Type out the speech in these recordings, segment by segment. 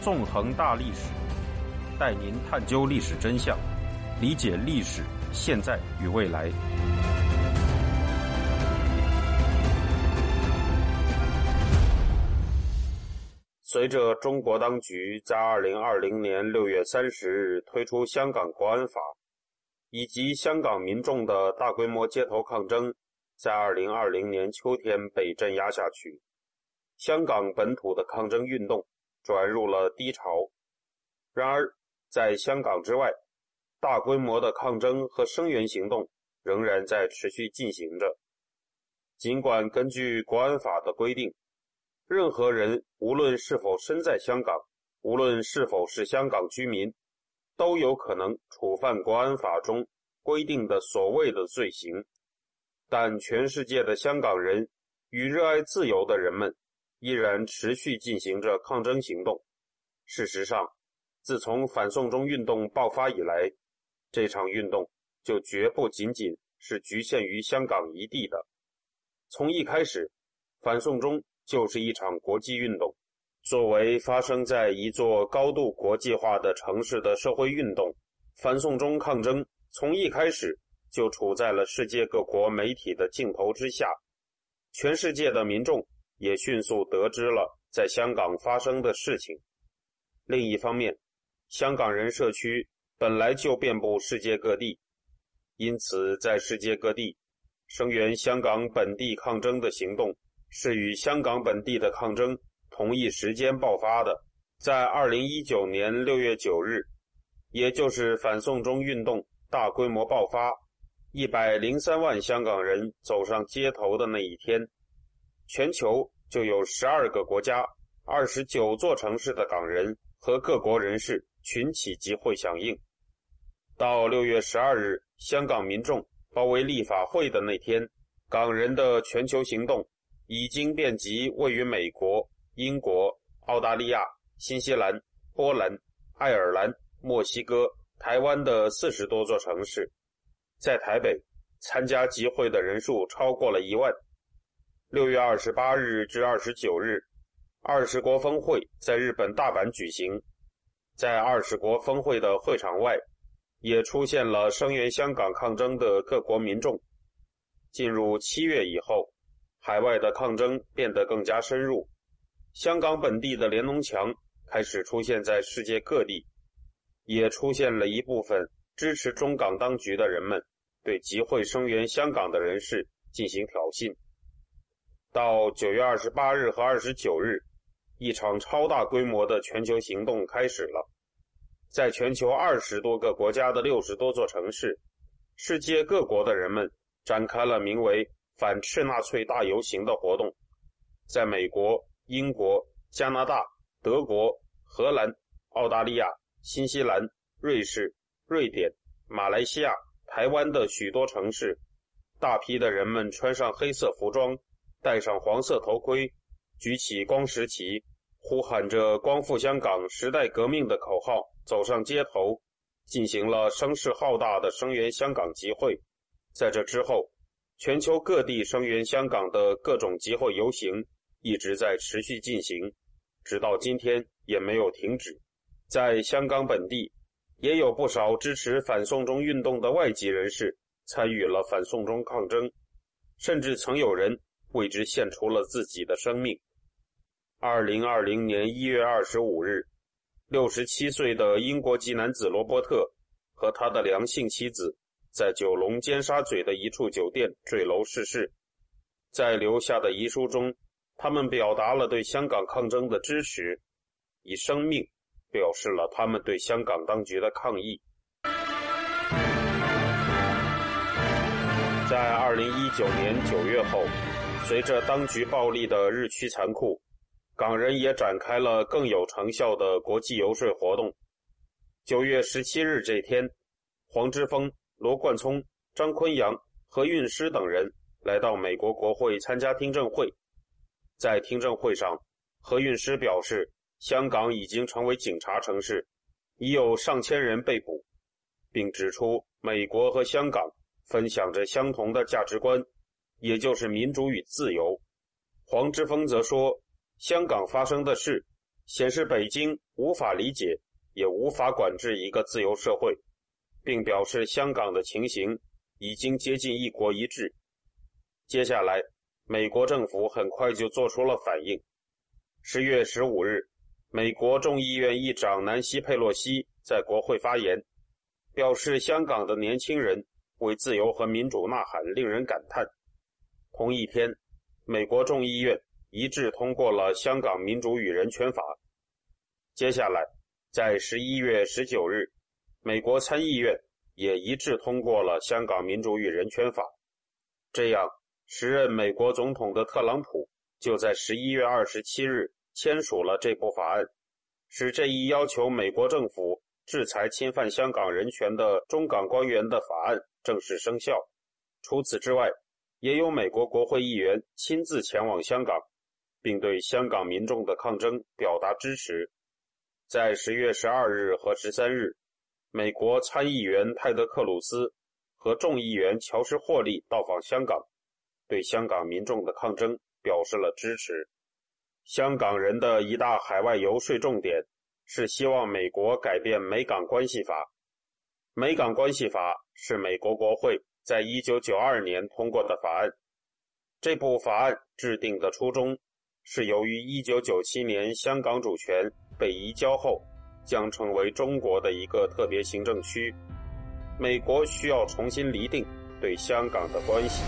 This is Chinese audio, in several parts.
纵横大历史，带您探究历史真相，理解历史现在与未来。随着中国当局在二零二零年六月三十日推出《香港国安法》，以及香港民众的大规模街头抗争，在二零二零年秋天被镇压下去，香港本土的抗争运动转入了低潮。然而，在香港之外，大规模的抗争和声援行动仍然在持续进行着。尽管根据国安法的规定，任何人无论是否身在香港，无论是否是香港居民，都有可能触犯国安法中规定的所谓的罪行。但全世界的香港人与热爱自由的人们依然持续进行着抗争行动。事实上，自从反送中运动爆发以来，这场运动就绝不仅仅是局限于香港一地的。从一开始，反送中。就是一场国际运动。作为发生在一座高度国际化的城市的社会运动，反送中抗争从一开始就处在了世界各国媒体的镜头之下。全世界的民众也迅速得知了在香港发生的事情。另一方面，香港人社区本来就遍布世界各地，因此在世界各地声援香港本地抗争的行动。是与香港本地的抗争同一时间爆发的。在二零一九年六月九日，也就是反送中运动大规模爆发、一百零三万香港人走上街头的那一天，全球就有十二个国家、二十九座城市的港人和各国人士群起集会响应。到六月十二日，香港民众包围立法会的那天，港人的全球行动。已经遍及位于美国、英国、澳大利亚、新西兰、波兰、爱尔兰、墨西哥、台湾的四十多座城市。在台北，参加集会的人数超过了一万。六月二十八日至二十九日，二十国峰会在日本大阪举行。在二十国峰会的会场外，也出现了声援香港抗争的各国民众。进入七月以后。海外的抗争变得更加深入，香港本地的联农墙开始出现在世界各地，也出现了一部分支持中港当局的人们对集会声援香港的人士进行挑衅。到九月二十八日和二十九日，一场超大规模的全球行动开始了，在全球二十多个国家的六十多座城市，世界各国的人们展开了名为。反赤纳粹大游行的活动，在美国、英国、加拿大、德国、荷兰、澳大利亚、新西兰、瑞士、瑞典、马来西亚、台湾的许多城市，大批的人们穿上黑色服装，戴上黄色头盔，举起光石旗，呼喊着“光复香港，时代革命”的口号，走上街头，进行了声势浩大的声援香港集会。在这之后。全球各地声援香港的各种集会游行一直在持续进行，直到今天也没有停止。在香港本地，也有不少支持反送中运动的外籍人士参与了反送中抗争，甚至曾有人为之献出了自己的生命。二零二零年一月二十五日，六十七岁的英国籍男子罗伯特和他的良性妻子。在九龙尖沙咀的一处酒店坠楼逝世，在留下的遗书中，他们表达了对香港抗争的支持，以生命表示了他们对香港当局的抗议。在二零一九年九月后，随着当局暴力的日趋残酷，港人也展开了更有成效的国际游说活动。九月十七日这天，黄之锋。罗冠聪、张坤阳、何韵诗等人来到美国国会参加听证会。在听证会上，何韵诗表示，香港已经成为警察城市，已有上千人被捕，并指出美国和香港分享着相同的价值观，也就是民主与自由。黄之锋则说，香港发生的事，显示北京无法理解也无法管制一个自由社会，并表示香港的情形已经接近一国一制。接下来，美国政府很快就做出了反应。十月十五日，美国众议院议长南希·佩洛西在国会发言，表示香港的年轻人为自由和民主呐喊，令人感叹。同一天，美国众议院一致通过了《香港民主与人权法》。接下来，在十一月十九日，美国参议院也一致通过了《香港民主与人权法》。这样，时任美国总统的特朗普就在十一月二十七日签署了这部法案，使这一要求美国政府制裁侵犯香港人权的中港官员的法案正式生效。除此之外，也有美国国会议员亲自前往香港，并对香港民众的抗争表达支持。在十月十二日和十三日，美国参议员泰德·克鲁斯和众议员乔什·霍利到访香港，对香港民众的抗争表示了支持。香港人的一大海外游说重点是希望美国改变《美港关系法》。《美港关系法》是美国国会。在一九九二年通过的法案，这部法案制定的初衷是由于一九九七年香港主权被移交后，将成为中国的一个特别行政区，美国需要重新厘定对香港的关系。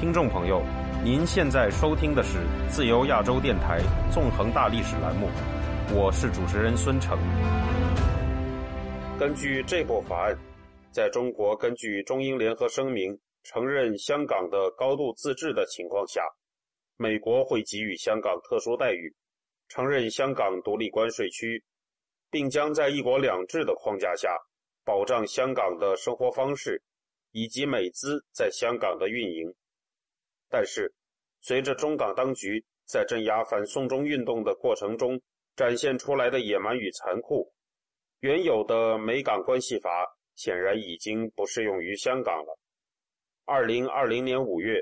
听众朋友，您现在收听的是自由亚洲电台纵横大历史栏目，我是主持人孙成。根据这部法案，在中国根据中英联合声明承认香港的高度自治的情况下，美国会给予香港特殊待遇，承认香港独立关税区，并将在一国两制的框架下保障香港的生活方式以及美资在香港的运营。但是，随着中港当局在镇压反送中运动的过程中展现出来的野蛮与残酷。原有的美港关系法显然已经不适用于香港了。二零二零年五月，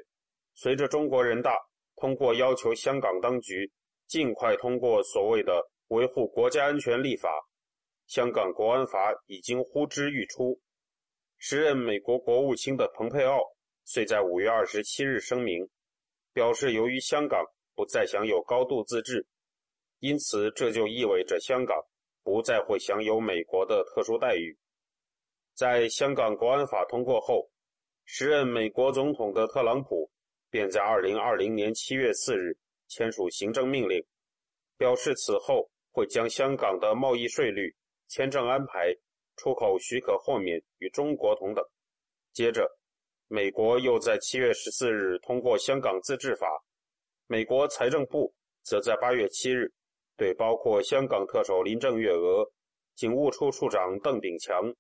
随着中国人大通过要求香港当局尽快通过所谓的维护国家安全立法，香港国安法已经呼之欲出。时任美国国务卿的蓬佩奥遂在五月二十七日声明，表示由于香港不再享有高度自治，因此这就意味着香港。不再会享有美国的特殊待遇。在香港国安法通过后，时任美国总统的特朗普便在2020年7月4日签署行政命令，表示此后会将香港的贸易税率、签证安排、出口许可豁免与中国同等。接着，美国又在7月14日通过香港自治法，美国财政部则在8月7日。对包括香港特首林郑月娥、警务处处长邓炳强、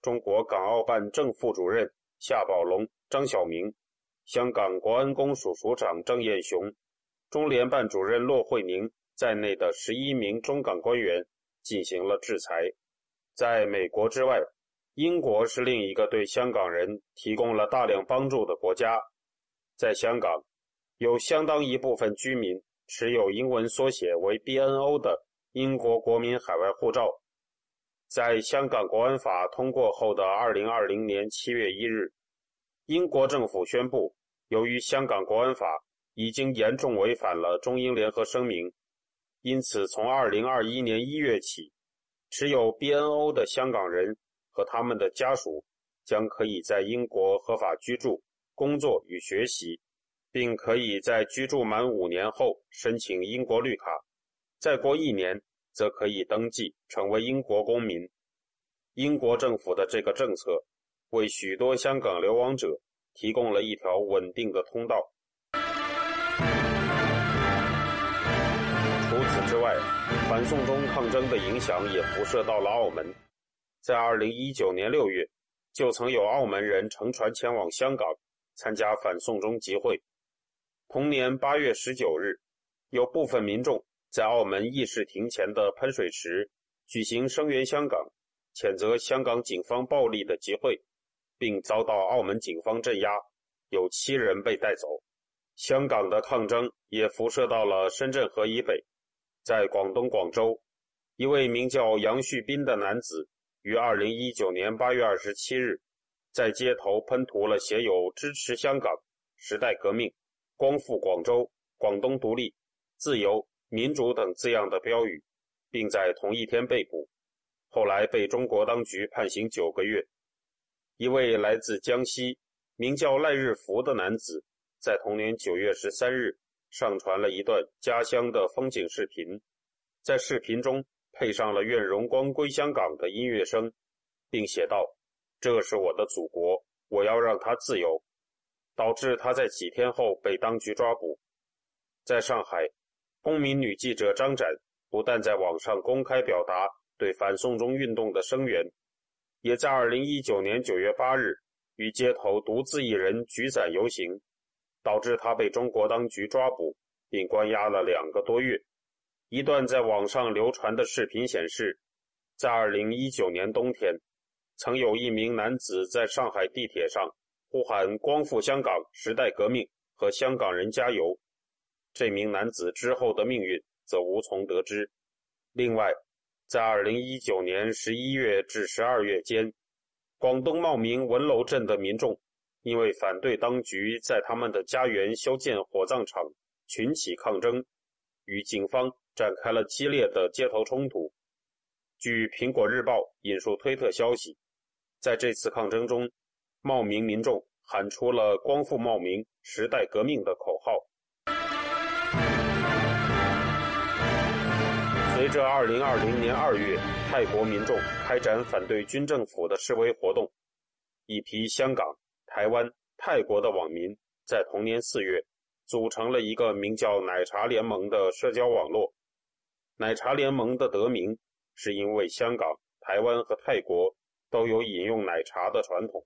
中国港澳办正副主任夏宝龙、张晓明、香港国安公署署长郑燕雄、中联办主任骆惠宁在内的十一名中港官员进行了制裁。在美国之外，英国是另一个对香港人提供了大量帮助的国家。在香港，有相当一部分居民。持有英文缩写为 BNO 的英国国民海外护照，在香港国安法通过后的2020年7月1日，英国政府宣布，由于香港国安法已经严重违反了中英联合声明，因此从2021年1月起，持有 BNO 的香港人和他们的家属将可以在英国合法居住、工作与学习。并可以在居住满五年后申请英国绿卡，再过一年则可以登记成为英国公民。英国政府的这个政策为许多香港流亡者提供了一条稳定的通道。除此之外，反送中抗争的影响也辐射到了澳门。在2019年6月，就曾有澳门人乘船前往香港参加反送中集会。同年八月十九日，有部分民众在澳门议事亭前的喷水池举行声援香港、谴责香港警方暴力的集会，并遭到澳门警方镇压，有七人被带走。香港的抗争也辐射到了深圳河以北，在广东广州，一位名叫杨旭斌的男子于二零一九年八月二十七日，在街头喷涂了写有“支持香港”“时代革命”“光复广州”“广东独立”“自由”“民主”等字样的标语，并在同一天被捕，后来被中国当局判刑九个月。一位来自江西、名叫赖日福的男子。在同年九月十三日，上传了一段家乡的风景视频，在视频中配上了“愿荣光归香港”的音乐声，并写道：“这是我的祖国，我要让它自由。”导致他在几天后被当局抓捕。在上海，公民女记者张展不但在网上公开表达对反送中运动的声援，也在二零一九年九月八日与街头独自一人举伞游行。导致他被中国当局抓捕，并关押了两个多月。一段在网上流传的视频显示，在2019年冬天，曾有一名男子在上海地铁上呼喊“光复香港，时代革命”和“香港人加油”。这名男子之后的命运则无从得知。另外，在2019年11月至12月间，广东茂名文楼镇的民众。因为反对当局在他们的家园修建火葬场，群起抗争，与警方展开了激烈的街头冲突。据《苹果日报》引述推特消息，在这次抗争中，茂名民众喊出了“光复茂名，时代革命”的口号。随着2020年2月泰国民众开展反对军政府的示威活动，一批香港。台湾、泰国的网民在同年四月组成了一个名叫“奶茶联盟”的社交网络。奶茶联盟的得名是因为香港、台湾和泰国都有饮用奶茶的传统。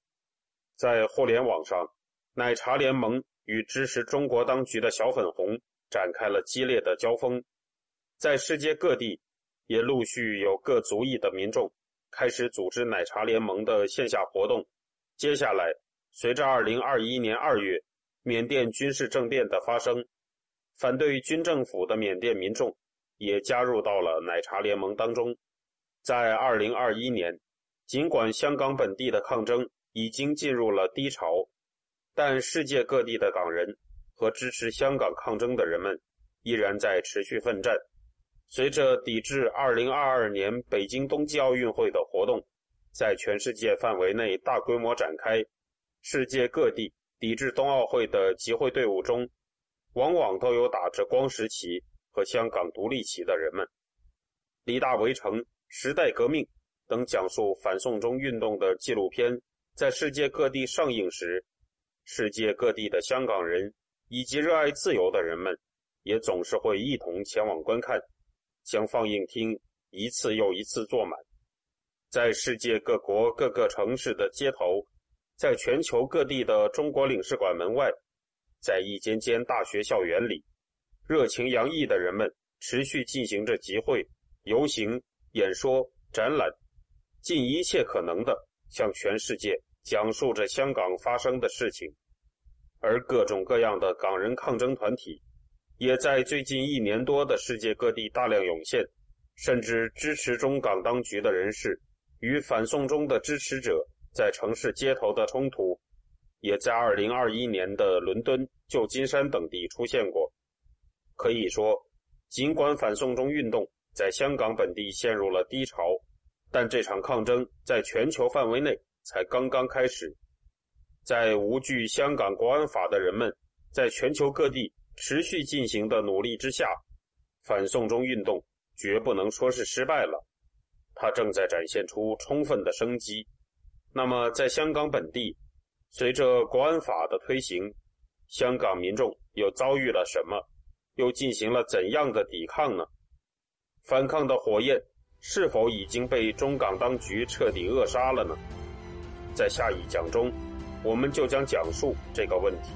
在互联网上，奶茶联盟与支持中国当局的小粉红展开了激烈的交锋。在世界各地，也陆续有各族裔的民众开始组织奶茶联盟的线下活动。接下来。随着2021年2月缅甸军事政变的发生，反对军政府的缅甸民众也加入到了奶茶联盟当中。在2021年，尽管香港本地的抗争已经进入了低潮，但世界各地的港人和支持香港抗争的人们依然在持续奋战。随着抵制2022年北京冬季奥运会的活动在全世界范围内大规模展开。世界各地抵制冬奥会的集会队伍中，往往都有打着光石旗和香港独立旗的人们。《李大围城》《时代革命》等讲述反送中运动的纪录片在世界各地上映时，世界各地的香港人以及热爱自由的人们也总是会一同前往观看，将放映厅一次又一次坐满。在世界各国各个城市的街头。在全球各地的中国领事馆门外，在一间间大学校园里，热情洋溢的人们持续进行着集会、游行、演说、展览，尽一切可能的向全世界讲述着香港发生的事情。而各种各样的港人抗争团体，也在最近一年多的世界各地大量涌现，甚至支持中港当局的人士与反送中的支持者。在城市街头的冲突，也在2021年的伦敦、旧金山等地出现过。可以说，尽管反送中运动在香港本地陷入了低潮，但这场抗争在全球范围内才刚刚开始。在无惧香港国安法的人们在全球各地持续进行的努力之下，反送中运动绝不能说是失败了，它正在展现出充分的生机。那么，在香港本地，随着国安法的推行，香港民众又遭遇了什么？又进行了怎样的抵抗呢？反抗的火焰是否已经被中港当局彻底扼杀了呢？在下一讲中，我们就将讲述这个问题。